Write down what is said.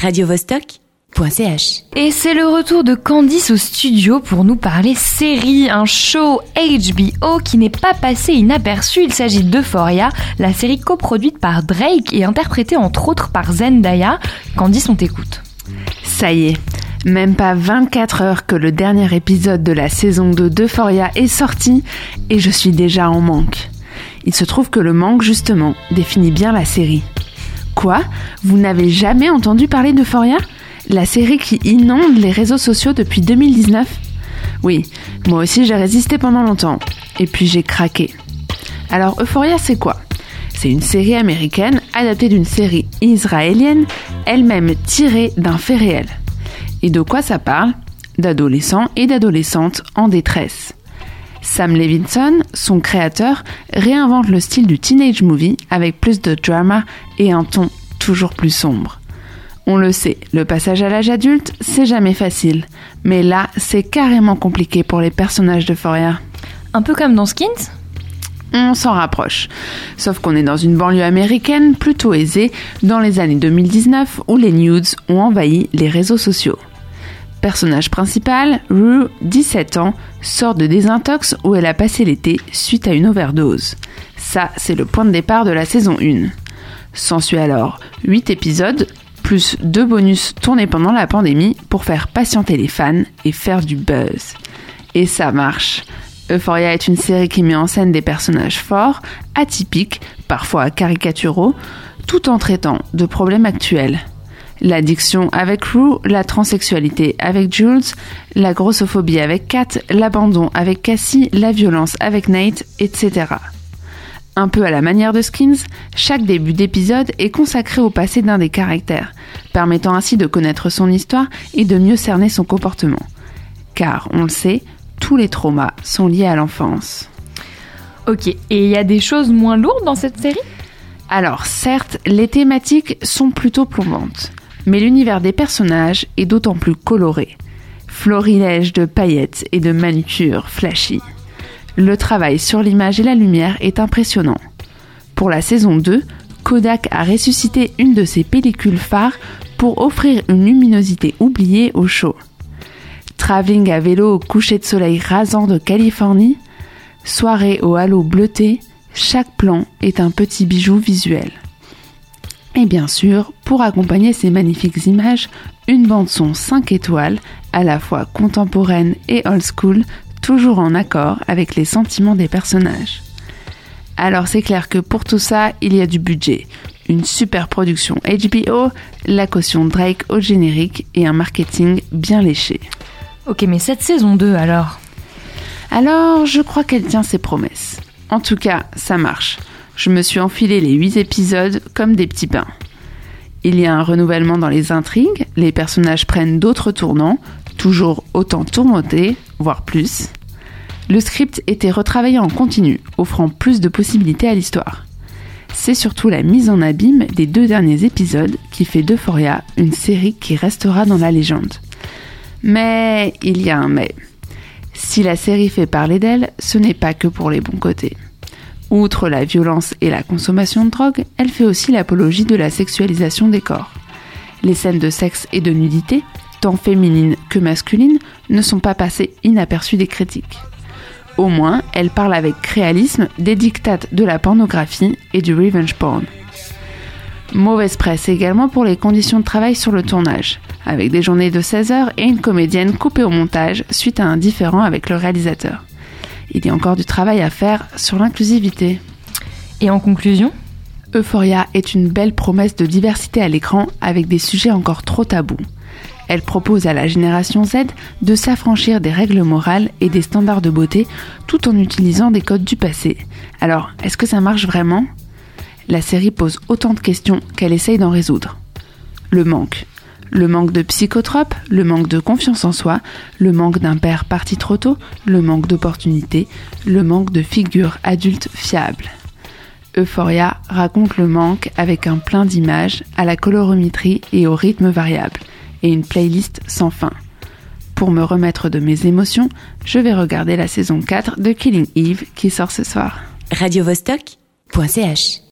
radiovostok.ch. Et c'est le retour de Candice au studio pour nous parler série, un show HBO qui n'est pas passé inaperçu. Il s'agit d'Euphoria, la série coproduite par Drake et interprétée entre autres par Zendaya. Candice, on t'écoute. Ça y est, même pas 24 heures que le dernier épisode de la saison 2 d'Euphoria est sorti et je suis déjà en manque. Il se trouve que le manque, justement, définit bien la série. Quoi Vous n'avez jamais entendu parler d'Euphoria La série qui inonde les réseaux sociaux depuis 2019 Oui, moi aussi j'ai résisté pendant longtemps. Et puis j'ai craqué. Alors Euphoria c'est quoi C'est une série américaine adaptée d'une série israélienne, elle-même tirée d'un fait réel. Et de quoi ça parle D'adolescents et d'adolescentes en détresse. Sam Levinson, son créateur, réinvente le style du teenage movie avec plus de drama et un ton toujours plus sombre. On le sait, le passage à l'âge adulte, c'est jamais facile. Mais là, c'est carrément compliqué pour les personnages de Foria. Un peu comme dans Skins? On s'en rapproche. Sauf qu'on est dans une banlieue américaine plutôt aisée dans les années 2019 où les nudes ont envahi les réseaux sociaux. Personnage principal, Rue, 17 ans, sort de désintox où elle a passé l'été suite à une overdose. Ça, c'est le point de départ de la saison 1. S'ensuit alors 8 épisodes, plus 2 bonus tournés pendant la pandémie pour faire patienter les fans et faire du buzz. Et ça marche. Euphoria est une série qui met en scène des personnages forts, atypiques, parfois caricaturaux, tout en traitant de problèmes actuels. L'addiction avec Rue, la transsexualité avec Jules, la grossophobie avec Kat, l'abandon avec Cassie, la violence avec Nate, etc. Un peu à la manière de Skins, chaque début d'épisode est consacré au passé d'un des caractères, permettant ainsi de connaître son histoire et de mieux cerner son comportement. Car, on le sait, tous les traumas sont liés à l'enfance. Ok, et il y a des choses moins lourdes dans cette série? Alors, certes, les thématiques sont plutôt plombantes mais l'univers des personnages est d'autant plus coloré. Florilège de paillettes et de manucures flashy. Le travail sur l'image et la lumière est impressionnant. Pour la saison 2, Kodak a ressuscité une de ses pellicules phares pour offrir une luminosité oubliée au show. Travelling à vélo au coucher de soleil rasant de Californie, soirée au halo bleuté, chaque plan est un petit bijou visuel. Et bien sûr, pour accompagner ces magnifiques images, une bande son 5 étoiles, à la fois contemporaine et old school, toujours en accord avec les sentiments des personnages. Alors c'est clair que pour tout ça, il y a du budget, une super production HBO, la caution Drake au générique et un marketing bien léché. Ok, mais cette saison 2 alors? Alors, je crois qu'elle tient ses promesses. En tout cas, ça marche je me suis enfilé les 8 épisodes comme des petits pains. Il y a un renouvellement dans les intrigues, les personnages prennent d'autres tournants, toujours autant tourmentés, voire plus. Le script était retravaillé en continu, offrant plus de possibilités à l'histoire. C'est surtout la mise en abîme des deux derniers épisodes qui fait d'Euphoria une série qui restera dans la légende. Mais il y a un mais. Si la série fait parler d'elle, ce n'est pas que pour les bons côtés. Outre la violence et la consommation de drogue, elle fait aussi l'apologie de la sexualisation des corps. Les scènes de sexe et de nudité, tant féminines que masculines, ne sont pas passées inaperçues des critiques. Au moins, elle parle avec réalisme des dictates de la pornographie et du revenge porn. Mauvaise presse également pour les conditions de travail sur le tournage, avec des journées de 16 heures et une comédienne coupée au montage suite à un différend avec le réalisateur il y a encore du travail à faire sur l'inclusivité. Et en conclusion Euphoria est une belle promesse de diversité à l'écran avec des sujets encore trop tabous. Elle propose à la génération Z de s'affranchir des règles morales et des standards de beauté tout en utilisant des codes du passé. Alors, est-ce que ça marche vraiment? La série pose autant de questions qu'elle essaye d'en résoudre. Le manque. Le manque de psychotropes, le manque de confiance en soi, le manque d'un père parti trop tôt, le manque d'opportunités, le manque de figures adultes fiables. Euphoria raconte le manque avec un plein d'images, à la colorométrie et au rythme variable, et une playlist sans fin. Pour me remettre de mes émotions, je vais regarder la saison 4 de Killing Eve qui sort ce soir. radiovostok.ch